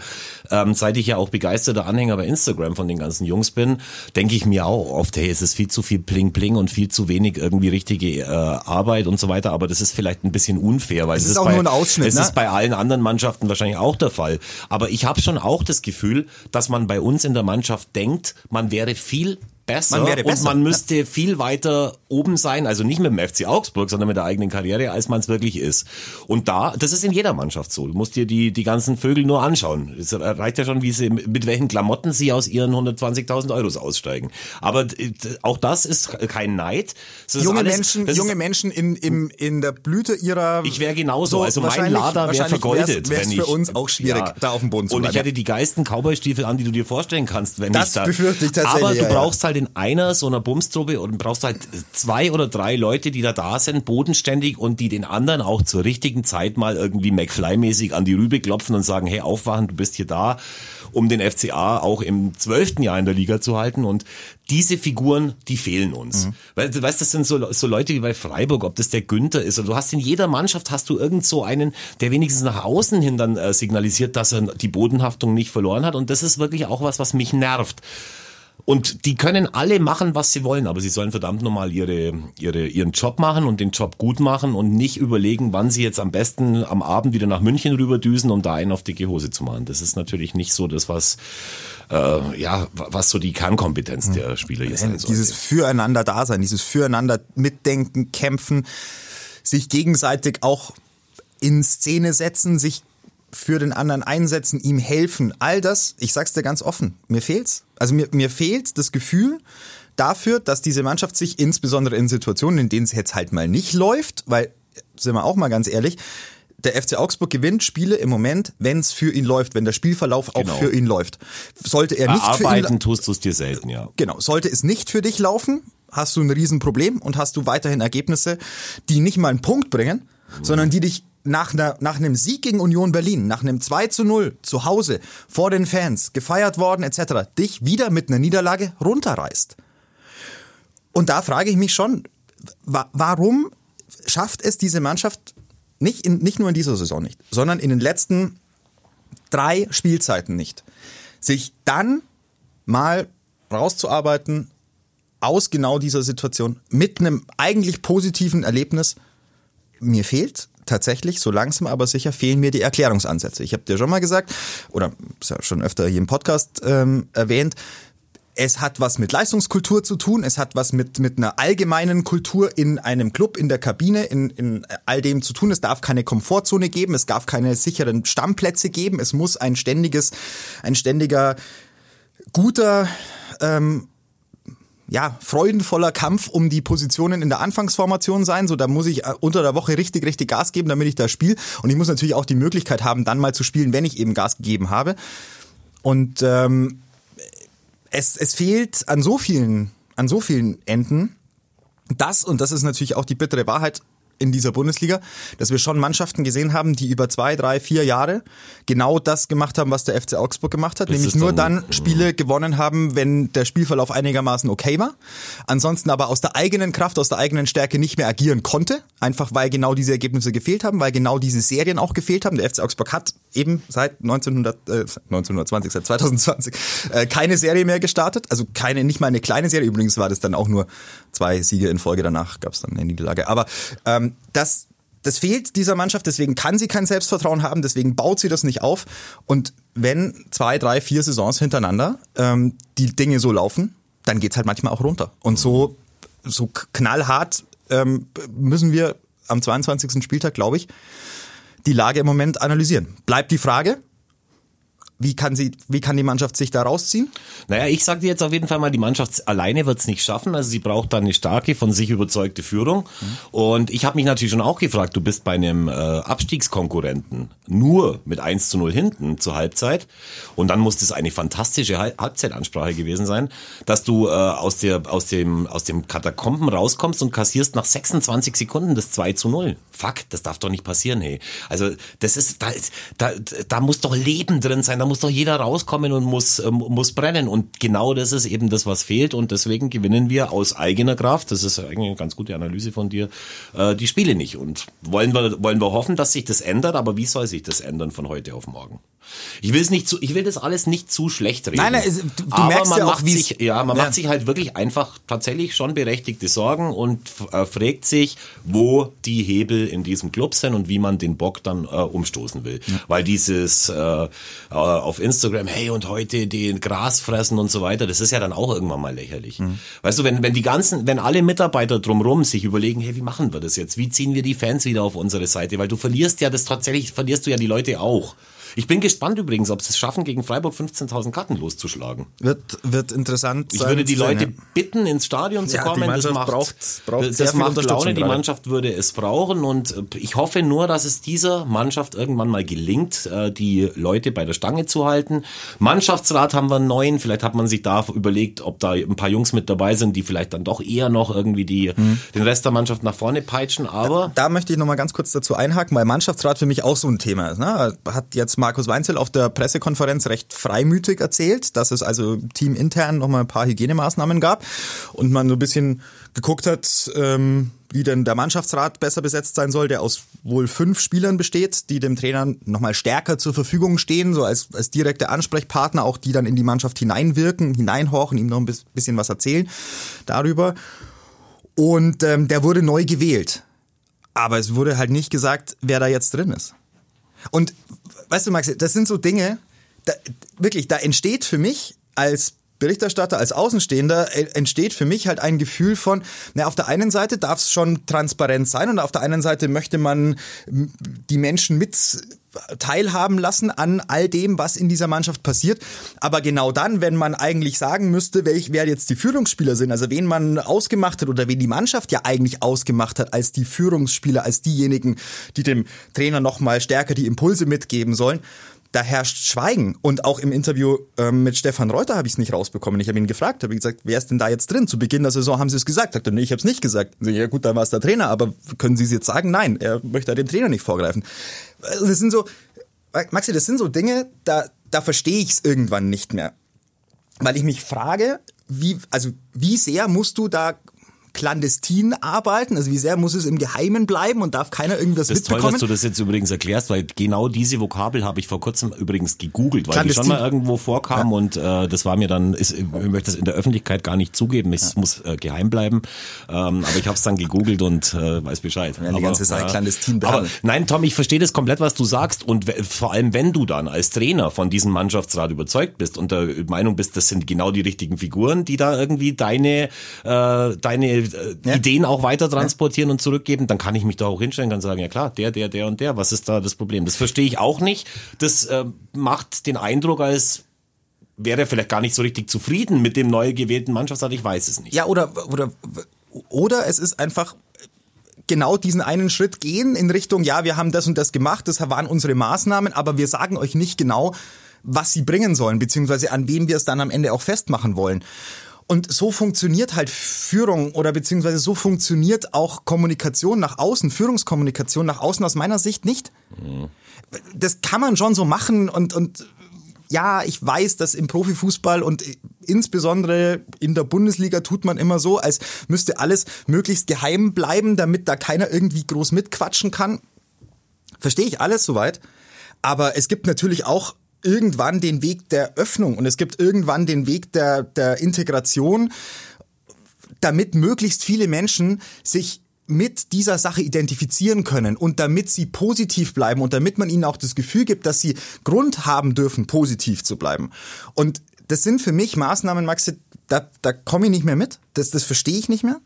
ähm, seit ich ja auch begeisterter Anhänger bei Instagram von den ganzen Jungs bin, denke ich mir auch oft, hey, es ist viel zu viel Pling Pling und viel zu wenig irgendwie richtige äh, Arbeit und so weiter, aber das ist vielleicht ein bisschen unfair, weil es, es ist, auch bei, nur ein Ausschnitt. Es ne? ist bei allen anderen Mannschaften wahrscheinlich auch der Fall. Aber ich habe schon auch das Gefühl, dass man bei uns in der Mannschaft denkt, man wäre viel besser, man wäre besser und man müsste ja. viel weiter oben sein, also nicht mit dem FC Augsburg, sondern mit der eigenen Karriere, als man es wirklich ist. Und da, das ist in jeder Mannschaft so. Du musst dir die, die ganzen Vögel nur anschauen. Es reicht ja schon, wie sie, mit welchen Klamotten sie aus ihren 120.000 Euros aussteigen. Aber auch das ist kein Neid. junge alles, Menschen, junge Menschen in, im, in der Blüte ihrer... Ich wäre genauso. So also mein Lader wäre vergoldet. Wäre es für uns auch schwierig, ja. da auf dem Boden zu bleiben. Und ich hätte die geilsten Cowboy-Stiefel an, die du dir vorstellen kannst, wenn das ich da... Das befürchte ich tatsächlich. Aber du brauchst halt in einer so einer Bumstruppe und brauchst halt zwei oder drei Leute, die da da sind, bodenständig und die den anderen auch zur richtigen Zeit mal irgendwie McFly-mäßig an die Rübe klopfen und sagen, hey, aufwachen, du bist hier da, um den FCA auch im zwölften Jahr in der Liga zu halten und diese Figuren, die fehlen uns. Mhm. Weil, du weißt, das sind so, so Leute wie bei Freiburg, ob das der Günther ist, oder du hast in jeder Mannschaft hast du irgend so einen, der wenigstens nach außen hin dann äh, signalisiert, dass er die Bodenhaftung nicht verloren hat und das ist wirklich auch was, was mich nervt. Und die können alle machen, was sie wollen, aber sie sollen verdammt nochmal ihre, ihre, ihren Job machen und den Job gut machen und nicht überlegen, wann sie jetzt am besten am Abend wieder nach München rüberdüsen, um da einen auf dicke Hose zu machen. Das ist natürlich nicht so das, was, äh, ja, was so die Kernkompetenz mhm. der Spieler hier sein soll. Dieses Füreinander-Dasein, dieses Füreinander mitdenken, kämpfen, sich gegenseitig auch in Szene setzen, sich für den anderen einsetzen, ihm helfen, all das, ich sag's dir ganz offen, mir fehlt's. Also mir, mir fehlt das Gefühl, dafür, dass diese Mannschaft sich insbesondere in Situationen, in denen es jetzt halt mal nicht läuft, weil, sind wir auch mal ganz ehrlich, der FC Augsburg gewinnt Spiele im Moment, wenn es für ihn läuft, wenn der Spielverlauf Genau. auch für ihn läuft. Sollte er nicht für ihn Arbeiten tust du es dir selten, ja. Genau, sollte es nicht für dich laufen, hast du ein Riesenproblem und hast du weiterhin Ergebnisse, die nicht mal einen Punkt bringen, sondern die dich nach, einer, nach einem Sieg gegen Union Berlin, nach einem 2 zu 0 zu Hause, vor den Fans, gefeiert worden etc., dich wieder mit einer Niederlage runterreißt. Und da frage ich mich schon, wa warum schafft es diese Mannschaft nicht, in, nicht nur in dieser Saison nicht, sondern in den letzten drei Spielzeiten nicht, sich dann mal rauszuarbeiten aus genau dieser Situation mit einem eigentlich positiven Erlebnis. Mir fehlt tatsächlich, so langsam aber sicher, fehlen mir die Erklärungsansätze. Ich habe dir schon mal gesagt, oder schon öfter hier im Podcast ähm, erwähnt, es hat was mit Leistungskultur zu tun, es hat was mit, mit einer allgemeinen Kultur in einem Club, in der Kabine, in, in all dem zu tun. Es darf keine Komfortzone geben, es darf keine sicheren Stammplätze geben, es muss ein ständiges, ein ständiger, guter, ähm, ja, freudenvoller Kampf um die Positionen in der Anfangsformation sein. So, da muss ich äh, unter der Woche richtig, richtig Gas geben, damit ich da spiele. Und ich muss natürlich auch die Möglichkeit haben, dann mal zu spielen, wenn ich eben Gas gegeben habe. Und ähm, es, es fehlt an so vielen, an so vielen Enden, das, und das ist natürlich auch die bittere Wahrheit in dieser Bundesliga, dass wir schon Mannschaften gesehen haben, die über zwei, drei, vier Jahre genau das gemacht haben, was der FC Augsburg gemacht hat, Das nämlich nur dann- dann Spiele gewonnen haben, wenn der Spielverlauf einigermaßen okay war, ansonsten aber aus der eigenen Kraft, aus der eigenen Stärke nicht mehr agieren konnte, einfach weil genau diese Ergebnisse gefehlt haben, weil genau diese Serien auch gefehlt haben. Der FC Augsburg hat eben seit 1900, äh, 1920, seit 2020 äh, keine Serie mehr gestartet, also keine, nicht mal eine kleine Serie, übrigens war das dann auch nur zwei Siege in Folge, danach gab es dann eine Niederlage, aber ähm, das das fehlt dieser Mannschaft, deswegen kann sie kein Selbstvertrauen haben, deswegen baut sie das nicht auf. Und wenn zwei, drei, vier Saisons hintereinander ähm, die Dinge so laufen, dann geht's halt manchmal auch runter. Und so, so knallhart ähm, müssen wir am 22. Spieltag, glaube ich, die Lage im Moment analysieren. Bleibt die Frage, wie kann, sie, wie kann die Mannschaft sich da rausziehen? Naja, ich sag dir jetzt auf jeden Fall mal, die Mannschaft alleine wird's nicht schaffen. Also sie braucht dann eine starke, von sich überzeugte Führung. Und ich habe mich natürlich schon auch gefragt, du bist bei einem äh, Abstiegskonkurrenten nur mit 1 zu 0 hinten zur Halbzeit. Und dann muss das eine fantastische Hal- Halbzeitansprache gewesen sein, dass du äh, aus, der, aus, dem, aus dem Katakomben rauskommst und kassierst nach 26 Sekunden das 2 zu 0. Fuck, das darf doch nicht passieren, hey. Also das ist, da, da, da muss doch Leben drin sein, da muss doch jeder rauskommen und muss, ähm, muss brennen. Und genau das ist eben das, was fehlt. Und deswegen gewinnen wir aus eigener Kraft, das ist eigentlich eine ganz gute Analyse von dir, äh, die Spiele nicht. Und wollen wir, wollen wir hoffen, dass sich das ändert, aber wie soll sich das ändern von heute auf morgen? Ich will es nicht zu, ich will das alles nicht zu schlecht reden. Nein, nein, es- du- du merkst man ja auch, sich, ja, man Ja. macht sich halt wirklich einfach tatsächlich schon berechtigte Sorgen und äh, fragt sich, wo die Hebel in diesem Club sind und wie man den Bock dann äh, umstoßen will. Weil dieses äh, äh, auf Instagram, hey und heute den Gras fressen und so weiter, das ist ja dann auch irgendwann mal lächerlich. Mhm. Weißt du, wenn, wenn die ganzen, wenn alle Mitarbeiter drumrum sich überlegen, hey, wie machen wir das jetzt? Wie ziehen wir die Fans wieder auf unsere Seite? Weil du verlierst ja das tatsächlich, verlierst du ja die Leute auch. Ich bin gespannt übrigens, ob sie es schaffen, gegen Freiburg 15.000 Karten loszuschlagen. Wird, wird interessant Ich würde die Leute ja. bitten, ins Stadion zu Ja, die kommen. Mannschaft das macht, braucht- braucht das sehr macht Laune. Die. Mannschaft würde es brauchen und äh, ich hoffe nur, dass es dieser Mannschaft irgendwann mal gelingt, äh, die Leute bei der Stange zu halten. Mannschaftsrat haben wir einen neuen. Vielleicht hat man sich da überlegt, ob da ein paar Jungs mit dabei sind, die vielleicht dann doch eher noch irgendwie die, den Rest der Mannschaft nach vorne peitschen. Aber Da möchte ich noch mal ganz kurz dazu einhaken, weil Mannschaftsrat für mich auch so ein Thema ist. Ne? Hat jetzt Markus Weinzel auf der Pressekonferenz recht freimütig erzählt, dass es also teamintern noch mal ein paar Hygienemaßnahmen gab und man so ein bisschen geguckt hat, ähm, wie denn der Mannschaftsrat besser besetzt sein soll, der aus wohl fünf Spielern besteht, die dem Trainer noch mal stärker zur Verfügung stehen, so als, als direkte Ansprechpartner, auch die dann in die Mannschaft hineinwirken, hineinhorchen, ihm noch ein bis- bisschen was erzählen darüber. Und ähm, der wurde neu gewählt. Aber es wurde halt nicht gesagt, wer da jetzt drin ist. Und weißt du, Max, das sind so Dinge, da, wirklich, da entsteht für mich als Berichterstatter, als Außenstehender, äh, entsteht für mich halt ein Gefühl von, na, auf der einen Seite darf es schon transparent sein und auf der anderen Seite möchte man die Menschen mit teilhaben lassen an all dem, was in dieser Mannschaft passiert. Aber genau dann, wenn man eigentlich sagen müsste, welch, wer jetzt die Führungsspieler sind, also wen man ausgemacht hat oder wen die Mannschaft ja eigentlich ausgemacht hat als die Führungsspieler, als diejenigen, die dem Trainer nochmal stärker die Impulse mitgeben sollen, da herrscht Schweigen. Und auch im Interview ähm, mit Stefan Reuter habe ich es nicht rausbekommen. Ich habe ihn gefragt, habe gesagt, wer ist denn da jetzt drin? Zu Beginn der Saison haben sie es gesagt. Sagt er, nee, ich habe es nicht gesagt. Ja gut, dann war es der Trainer, aber können Sie es jetzt sagen? Nein, er möchte dem Trainer nicht vorgreifen. Also das sind so, Maxi, das sind so Dinge, da, da verstehe ich es irgendwann nicht mehr. Weil ich mich frage, wie, also wie sehr musst du da clandestin arbeiten? Also wie sehr muss es im Geheimen bleiben und darf keiner irgendwas das mitbekommen? Das ist toll, dass du das jetzt übrigens erklärst, weil genau diese Vokabel habe ich vor kurzem übrigens gegoogelt, weil die schon mal irgendwo vorkam ja. und äh, das war mir dann, ist, ich möchte das in der Öffentlichkeit gar nicht zugeben, es ja. muss äh, geheim bleiben, ähm, aber ich habe es dann gegoogelt und äh, weiß Bescheid. Ja, die aber, ganze Sache clandestin aber, Nein, Tom, ich verstehe das komplett, was du sagst und vor allem, wenn du dann als Trainer von diesem Mannschaftsrat überzeugt bist und der Meinung bist, das sind genau die richtigen Figuren, die da irgendwie deine, äh, deine äh, ja. Ideen auch weiter transportieren ja. und zurückgeben, dann kann ich mich da auch hinstellen und sagen, ja klar, der, der, der und der, was ist da das Problem? Das verstehe ich auch nicht. Das äh, macht den Eindruck, als wäre er vielleicht gar nicht so richtig zufrieden mit dem neu gewählten Mannschaftsrat, ich weiß es nicht. Ja, oder, oder, oder es ist einfach genau diesen einen Schritt gehen in Richtung, ja, wir haben das und das gemacht, das waren unsere Maßnahmen, aber wir sagen euch nicht genau, was sie bringen sollen, beziehungsweise an wem wir es dann am Ende auch festmachen wollen. Und so funktioniert halt Führung oder beziehungsweise so funktioniert auch Kommunikation nach außen, Führungskommunikation nach außen aus meiner Sicht nicht. Das kann man schon so machen und, und ja, ich weiß, dass im Profifußball und insbesondere in der Bundesliga tut man immer so, als müsste alles möglichst geheim bleiben, damit da keiner irgendwie groß mitquatschen kann. Verstehe ich alles soweit. Aber es gibt natürlich auch irgendwann den Weg der Öffnung und es gibt irgendwann den Weg der, der Integration, damit möglichst viele Menschen sich mit dieser Sache identifizieren können und damit sie positiv bleiben und damit man ihnen auch das Gefühl gibt, dass sie Grund haben dürfen, positiv zu bleiben. Und das sind für mich Maßnahmen, Maxi, da, da komme ich nicht mehr mit. Das, das verstehe ich nicht mehr.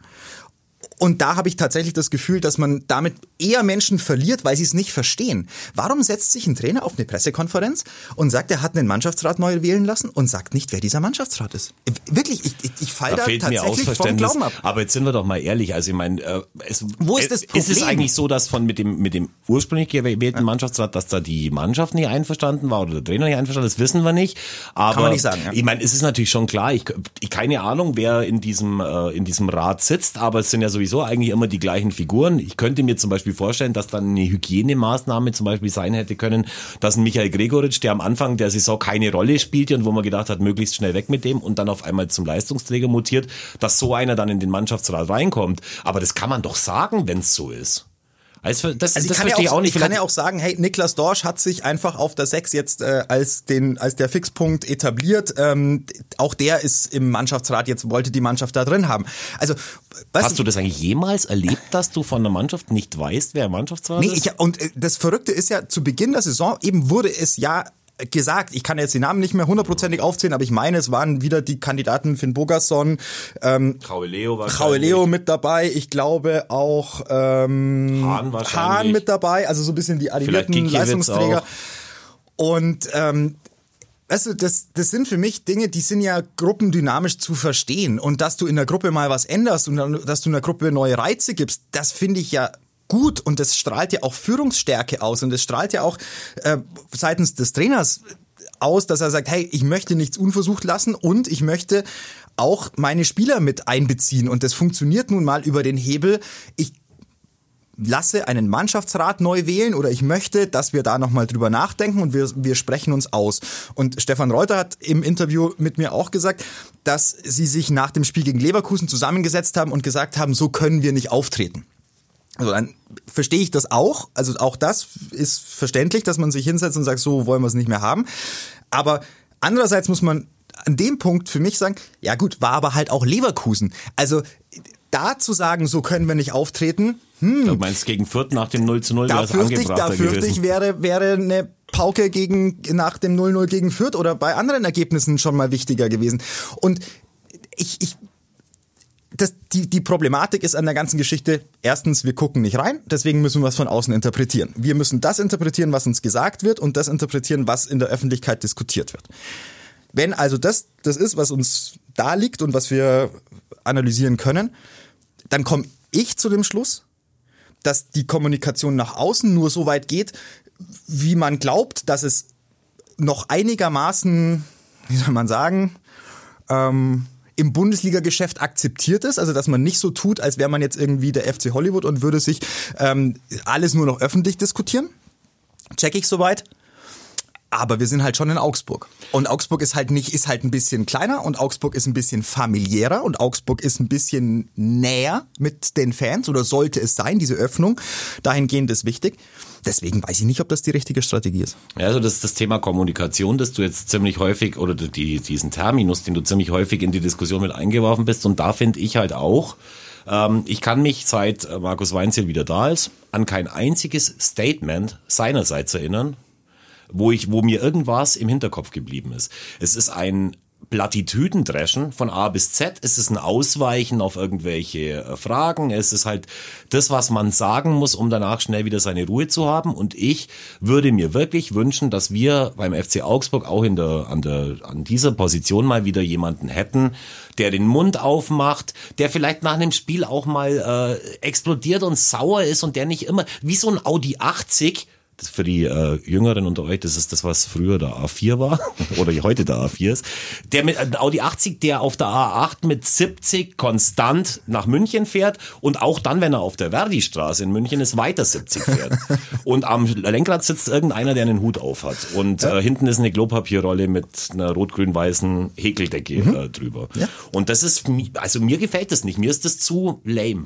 Und da habe ich tatsächlich das Gefühl, dass man damit eher Menschen verliert, weil sie es nicht verstehen. Warum setzt sich ein Trainer auf eine Pressekonferenz und sagt, er hat einen Mannschaftsrat neu wählen lassen und sagt nicht, wer dieser Mannschaftsrat ist? Wirklich, ich, ich, ich falle da, da tatsächlich vom Glauben ab. Aber jetzt sind wir doch mal ehrlich, also ich meine, äh, es, wo ist das Problem? Ist es eigentlich so, dass von mit dem mit dem ursprünglich gewählten Mannschaftsrat, dass da die Mannschaft nicht einverstanden war oder der Trainer nicht einverstanden, das wissen wir nicht. Aber Kann man nicht sagen. Ja. Ich meine, es ist natürlich schon klar. Ich, ich keine Ahnung, wer in diesem äh, in diesem Rat sitzt, aber es sind ja sowieso eigentlich immer die gleichen Figuren. Ich könnte mir zum Beispiel vorstellen, dass dann eine Hygienemaßnahme zum Beispiel sein hätte können, dass ein Michael Gregoritsch, der am Anfang der Saison keine Rolle spielte und wo man gedacht hat, möglichst schnell weg mit dem und dann auf einmal zum Leistungsträger mutiert, dass so einer dann in den Mannschaftsrat reinkommt. Aber das kann man doch sagen, wenn es so ist. Also das, also das verstehe ich auch, auch nicht. Ich kann ja auch sagen, hey, Niklas Dorsch hat sich einfach auf der 6 jetzt äh, als den als der Fixpunkt etabliert. Ähm, auch der ist im Mannschaftsrat jetzt wollte die Mannschaft da drin haben. Also hast du das eigentlich jemals erlebt, dass du von der Mannschaft nicht weißt, wer Mannschaftsrat nee, ist? Ich, und äh, das Verrückte ist ja zu Beginn der Saison eben wurde es ja gesagt, ich kann jetzt die Namen nicht mehr hundertprozentig aufzählen, aber ich meine, es waren wieder die Kandidaten Finn Bogerson, ähm, Leo, war Leo mit dabei, ich glaube auch ähm, Hahn, Hahn mit dabei, also so ein bisschen die arrivierten Leistungsträger. Und ähm, Weißt du, das, das sind für mich Dinge, die sind ja gruppendynamisch zu verstehen. Und dass du in der Gruppe mal was änderst und dass du in der Gruppe neue Reize gibst, das finde ich ja gut und das strahlt ja auch Führungsstärke aus und das strahlt ja auch äh, seitens des Trainers aus, dass er sagt, hey, ich möchte nichts unversucht lassen und ich möchte auch meine Spieler mit einbeziehen und das funktioniert nun mal über den Hebel. Ich lasse einen Mannschaftsrat neu wählen oder ich möchte, dass wir da nochmal drüber nachdenken und wir, wir sprechen uns aus. Und Stefan Reuter hat im Interview mit mir auch gesagt, dass sie sich nach dem Spiel gegen Leverkusen zusammengesetzt haben und gesagt haben, so können wir nicht auftreten. Also dann verstehe ich das auch. Also auch das ist verständlich, dass man sich hinsetzt und sagt, so wollen wir es nicht mehr haben. Aber andererseits muss man an dem Punkt für mich sagen, ja gut, war aber halt auch Leverkusen. Also da zu sagen, so können wir nicht auftreten. Hm, du meinst gegen Fürth nach dem 0 zu 0 da fürchte ich, da fürchte ich wäre, wäre eine Pauke gegen, nach dem 0-0 gegen Fürth oder bei anderen Ergebnissen schon mal wichtiger gewesen. Und ich, ich das, die, die Problematik ist an der ganzen Geschichte, erstens, wir gucken nicht rein, deswegen müssen wir was von außen interpretieren. Wir müssen das interpretieren, was uns gesagt wird und das interpretieren, was in der Öffentlichkeit diskutiert wird. Wenn also das das ist, was uns da liegt und was wir analysieren können, dann komme ich zu dem Schluss, dass die Kommunikation nach außen nur so weit geht, wie man glaubt, dass es noch einigermaßen, wie soll man sagen, ähm, im Bundesliga-Geschäft akzeptiert ist, also dass man nicht so tut, als wäre man jetzt irgendwie der FC Hollywood und würde sich ähm, alles nur noch öffentlich diskutieren. Check ich soweit. Aber wir sind halt schon in Augsburg. Und Augsburg ist halt nicht, ist halt ein bisschen kleiner und Augsburg ist ein bisschen familiärer und Augsburg ist ein bisschen näher mit den Fans oder sollte es sein, diese Öffnung. Dahingehend ist wichtig. Deswegen weiß ich nicht, ob das die richtige Strategie ist. Ja, also das ist das Thema Kommunikation, das du jetzt ziemlich häufig, oder die, diesen Terminus, den du ziemlich häufig in die Diskussion mit eingeworfen bist. Und da finde ich halt auch, ähm, ich kann mich seit Markus Weinzel wieder da ist, an kein einziges Statement seinerseits erinnern, wo ich, wo mir irgendwas im Hinterkopf geblieben ist. Es ist ein Plattitüdendreschen von A bis Z. Es ist ein Ausweichen auf irgendwelche äh, Fragen. Es ist halt das, was man sagen muss, um danach schnell wieder seine Ruhe zu haben. Und ich würde mir wirklich wünschen, dass wir beim FC Augsburg auch in der, an, der, an dieser Position mal wieder jemanden hätten, der den Mund aufmacht, der vielleicht nach einem Spiel auch mal äh, explodiert und sauer ist und der nicht immer, wie so ein Audi 80, das für die äh, Jüngeren unter euch, das ist das, was früher der A4 war oder heute der A4 ist. Der mit äh, Audi 80, der auf der A8 mit 70 konstant nach München fährt und auch dann, wenn er auf der Verdi-Straße in München ist, weiter 70 fährt. und am Lenkrad sitzt irgendeiner, der einen Hut auf hat. Und äh, hinten ist eine Klopapierrolle mit einer rot-grün-weißen Häkeldecke mhm. äh, drüber. Ja. Und das ist, also mir gefällt das nicht. Mir ist das zu lame.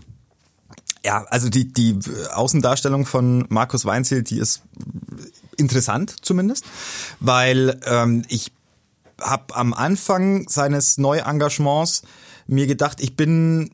Ja, also die, die Außendarstellung von Markus Weinziel, die ist interessant zumindest, weil ähm, ich habe am Anfang seines Neuengagements mir gedacht, ich bin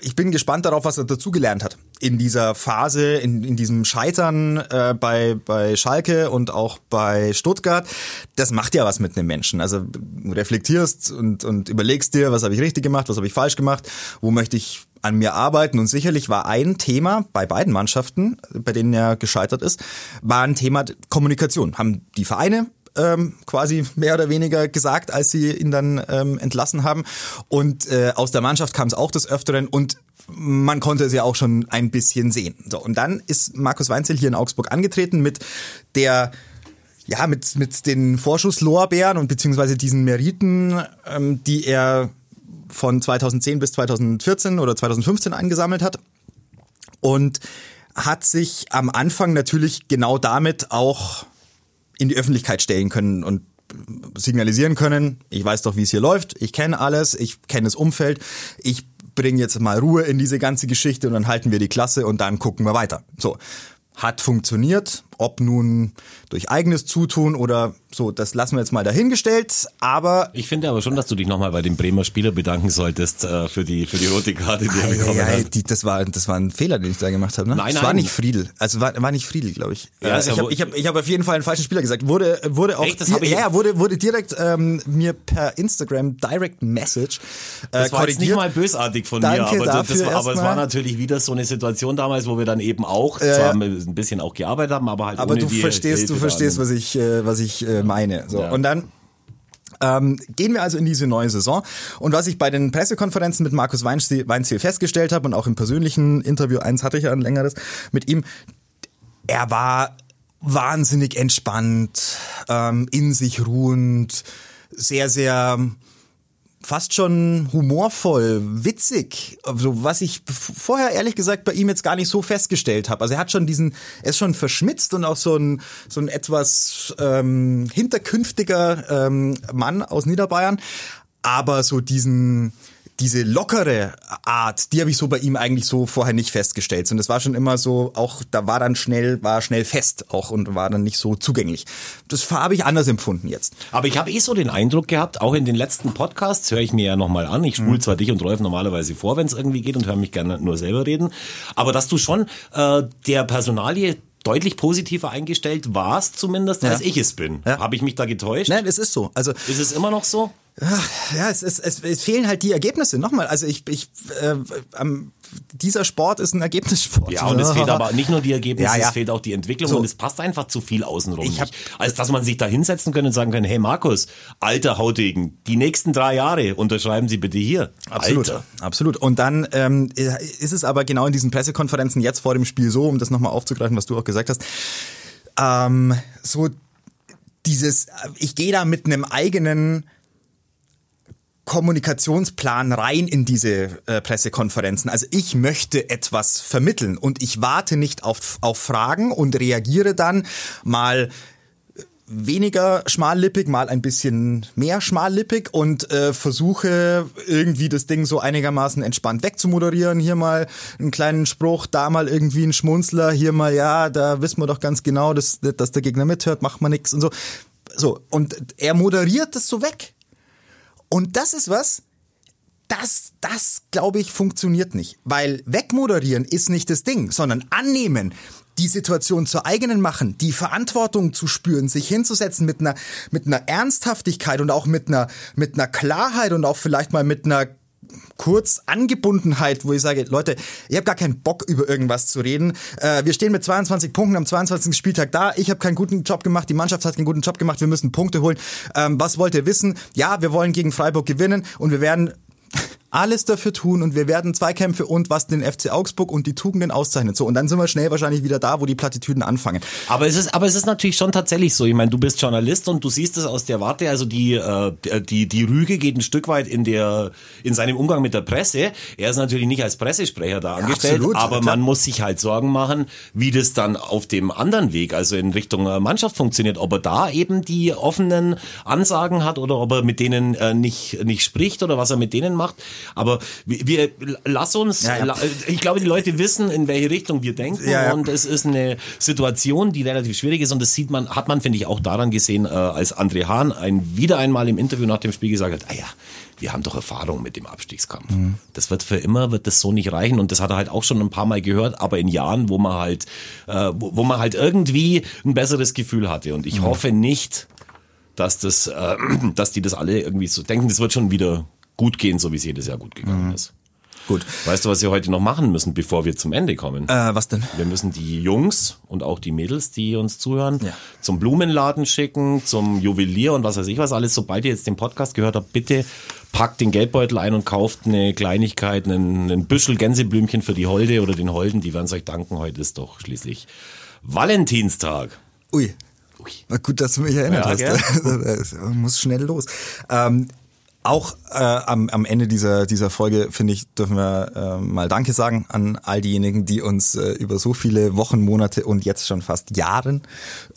ich bin gespannt darauf, was er dazugelernt hat in dieser Phase, in, in diesem Scheitern äh, bei, bei Schalke und auch bei Stuttgart. Das macht ja was mit einem Menschen. Also reflektierst und, und überlegst dir, was habe ich richtig gemacht, was habe ich falsch gemacht, wo möchte ich an mir arbeiten. Und sicherlich war ein Thema bei beiden Mannschaften, bei denen er gescheitert ist, war ein Thema Kommunikation. Haben die Vereine ähm, quasi mehr oder weniger gesagt, als sie ihn dann ähm, entlassen haben. Und äh, aus der Mannschaft kam es auch des Öfteren und man konnte es ja auch schon ein bisschen sehen. So, und dann ist Markus Weinzel hier in Augsburg angetreten mit der ja, mit, mit den Vorschusslorbeeren und beziehungsweise diesen Meriten, ähm, die er von 2010 bis 2014 oder 2015 eingesammelt hat. Und hat sich am Anfang natürlich genau damit auch in die Öffentlichkeit stellen können und signalisieren können, ich weiß doch, wie es hier läuft, ich kenne alles, ich kenne das Umfeld, ich bringe jetzt mal Ruhe in diese ganze Geschichte und dann halten wir die Klasse und dann gucken wir weiter. So hat funktioniert, ob nun durch eigenes Zutun oder so, das lassen wir jetzt mal dahingestellt. Aber ich finde aber schon, dass du dich nochmal bei dem Bremer Spieler bedanken solltest äh, für die für die rote Karte, die er bekommen ja, hat. Die, das war das war ein Fehler, den ich da gemacht habe. Ne? Nein, das nein. war nicht Friedel. Also war, war nicht Friedel, glaube ich. Ja, also ich habe ich hab, ich hab auf jeden Fall einen falschen Spieler gesagt. Wurde wurde auch Echt, das die, ja, wurde wurde direkt ähm, mir per Instagram Direct Message äh, Das war jetzt nicht mal bösartig von Danke mir, aber, das war, aber es war natürlich wieder so eine Situation damals, wo wir dann eben auch äh, zwar ein bisschen auch gearbeitet haben, aber halt aber du verstehst, du verstehst, was ich äh, was ich äh, meine. So ja. und dann ähm, gehen wir also in diese neue Saison. Und was ich bei den Pressekonferenzen mit Markus Weinziel festgestellt habe und auch im persönlichen Interview, eins hatte ich ja ein längeres, mit ihm, er war wahnsinnig entspannt, ähm, in sich ruhend, sehr, sehr fast schon humorvoll, witzig, also was ich vorher ehrlich gesagt bei ihm jetzt gar nicht so festgestellt habe. Also er hat schon diesen, er ist schon verschmitzt und auch so ein so ein etwas ähm, hinterkünftiger ähm, Mann aus Niederbayern, aber so diesen diese lockere Art, die habe ich so bei ihm eigentlich so vorher nicht festgestellt. Und das war schon immer so, auch da war dann schnell, war schnell fest auch und war dann nicht so zugänglich. Das habe ich anders empfunden jetzt. Aber ich habe eh so den Eindruck gehabt, auch in den letzten Podcasts höre ich mir ja nochmal an. Ich spule mhm. zwar dich und Rolf normalerweise vor, wenn es irgendwie geht und höre mich gerne nur selber reden. Aber dass du schon äh, der Personalie deutlich positiver eingestellt warst, zumindest, ja. als ich es bin. Ja. Habe ich mich da getäuscht? Nein, es ist so. Also ist es immer noch so? Ja, es, es, es, es fehlen halt die Ergebnisse. Nochmal, also ich, ich äh, ähm, dieser Sport ist ein Ergebnissport. Ja, und es fehlt aber nicht nur die Ergebnisse, Ja, ja. es fehlt auch die Entwicklung So. und es passt einfach zu viel außenrum. Ich hab- nicht. Als dass man sich da hinsetzen könnte und sagen könnte, hey Markus, alter Hautegen, die nächsten drei Jahre unterschreiben Sie bitte hier. Absolut, Alter. absolut. Und dann ähm, ist es aber genau in diesen Pressekonferenzen jetzt vor dem Spiel so, um das nochmal aufzugreifen, was du auch gesagt hast, ähm, so dieses, ich gehe da mit einem eigenen Kommunikationsplan rein in diese äh, Pressekonferenzen. Also ich möchte etwas vermitteln und ich warte nicht auf, auf Fragen und reagiere dann mal weniger schmallippig, mal ein bisschen mehr schmallippig und äh, versuche irgendwie das Ding so einigermaßen entspannt wegzumoderieren. Hier mal einen kleinen Spruch, da mal irgendwie ein Schmunzler, hier mal, ja, da wissen wir doch ganz genau, dass, dass der Gegner mithört, macht man nix und so. So, und er moderiert das so weg. Und das ist was, das, das glaube ich, funktioniert nicht. Weil wegmoderieren ist nicht das Ding, sondern annehmen, die Situation zur eigenen machen, die Verantwortung zu spüren, sich hinzusetzen mit einer, mit einer Ernsthaftigkeit und auch mit einer, mit einer Klarheit und auch vielleicht mal mit einer kurz Angebundenheit, wo ich sage, Leute, ich habe gar keinen Bock über irgendwas zu reden. Äh, wir stehen mit 22 Punkten am 22. Spieltag da. Ich habe keinen guten Job gemacht, die Mannschaft hat keinen guten Job gemacht. Wir müssen Punkte holen. Ähm, was wollt ihr wissen? Ja, wir wollen gegen Freiburg gewinnen und wir werden alles dafür tun und wir werden Zweikämpfe und was den FC Augsburg und die Tugenden auszeichnet. So und dann sind wir schnell wahrscheinlich wieder da, wo die Plattitüden anfangen. Aber es ist, aber es ist natürlich schon tatsächlich so. Ich meine, du bist Journalist und du siehst es aus der Warte. Also die, äh, die, die Rüge geht ein Stück weit in der, in seinem Umgang mit der Presse. Er ist natürlich nicht als Pressesprecher da angestellt, absolut, aber klar. man muss sich halt Sorgen machen, wie das dann auf dem anderen Weg, also in Richtung äh, Mannschaft funktioniert. Ob er da eben die offenen Ansagen hat oder ob er mit denen äh, nicht, nicht spricht oder was er mit denen macht. Aber wir, wir lass uns, Ja, ja. ich glaube, die Leute wissen, in welche Richtung wir denken Ja, und es ist eine Situation, die relativ schwierig ist und das sieht man, hat man, finde ich, auch daran gesehen, äh, als André Hahn ein, wieder einmal im Interview nach dem Spiel gesagt hat, ah ja, wir haben doch Erfahrung mit dem Abstiegskampf. Mhm. Das wird für immer, wird das so nicht reichen und das hat er halt auch schon ein paar Mal gehört, aber in Jahren, wo man halt, äh, wo, wo man halt irgendwie ein besseres Gefühl hatte und Mhm. ich hoffe nicht, dass das, äh, dass die das alle irgendwie so denken, das wird schon wieder gut gehen, so wie es jedes Jahr gut gegangen ist. Gut. Weißt du, was wir heute noch machen müssen, bevor wir zum Ende kommen? Äh, was denn? Wir müssen die Jungs und auch die Mädels, die uns zuhören, Ja. zum Blumenladen schicken, zum Juwelier und was weiß ich was alles. Sobald ihr jetzt den Podcast gehört habt, bitte packt den Geldbeutel ein und kauft eine Kleinigkeit, einen, einen Büschel Gänseblümchen für die Holde oder den Holden. Die werden es euch danken. Heute ist doch schließlich Valentinstag. Ui. Na gut, dass du mich erinnert Ja, hast. Das muss schnell los. Ähm, auch äh, am, am Ende dieser, dieser Folge, finde ich, dürfen wir äh, mal Danke sagen an all diejenigen, die uns äh, über so viele Wochen, Monate und jetzt schon fast Jahren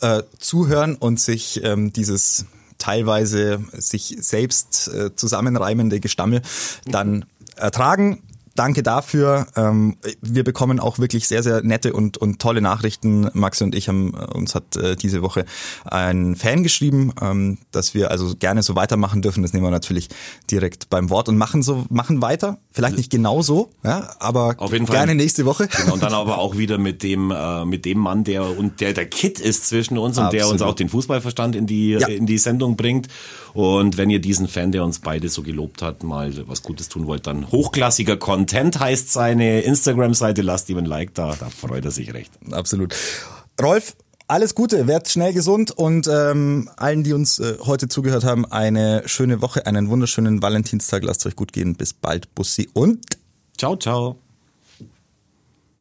äh, zuhören und sich ähm, dieses teilweise sich selbst äh, zusammenreimende Gestammel dann ertragen. Danke dafür. Ähm, wir bekommen auch wirklich sehr, sehr nette und, und tolle Nachrichten. Maxi und ich haben, äh, uns hat äh, diese Woche ein Fan geschrieben, ähm, dass wir also gerne so weitermachen dürfen. Das nehmen wir natürlich direkt beim Wort und machen so, machen weiter. Vielleicht nicht genau so, ja, aber Auf jeden Fall. gerne nächste Woche. Genau, und dann aber auch wieder mit dem, äh, mit dem Mann, der und der der Kit ist zwischen uns und der uns Absolut. auch den Fußballverstand in die Ja. in die Sendung bringt. Und wenn ihr diesen Fan, der uns beide so gelobt hat, mal was Gutes tun wollt, dann hochklassiger Content heißt seine Instagram-Seite. Lasst ihm ein Like da, da freut er sich recht. Absolut. Rolf, alles Gute, werd schnell gesund und ähm, allen, die uns äh, heute zugehört haben, eine schöne Woche, einen wunderschönen Valentinstag. Lasst euch gut gehen. Bis bald, Bussi und Ciao, ciao.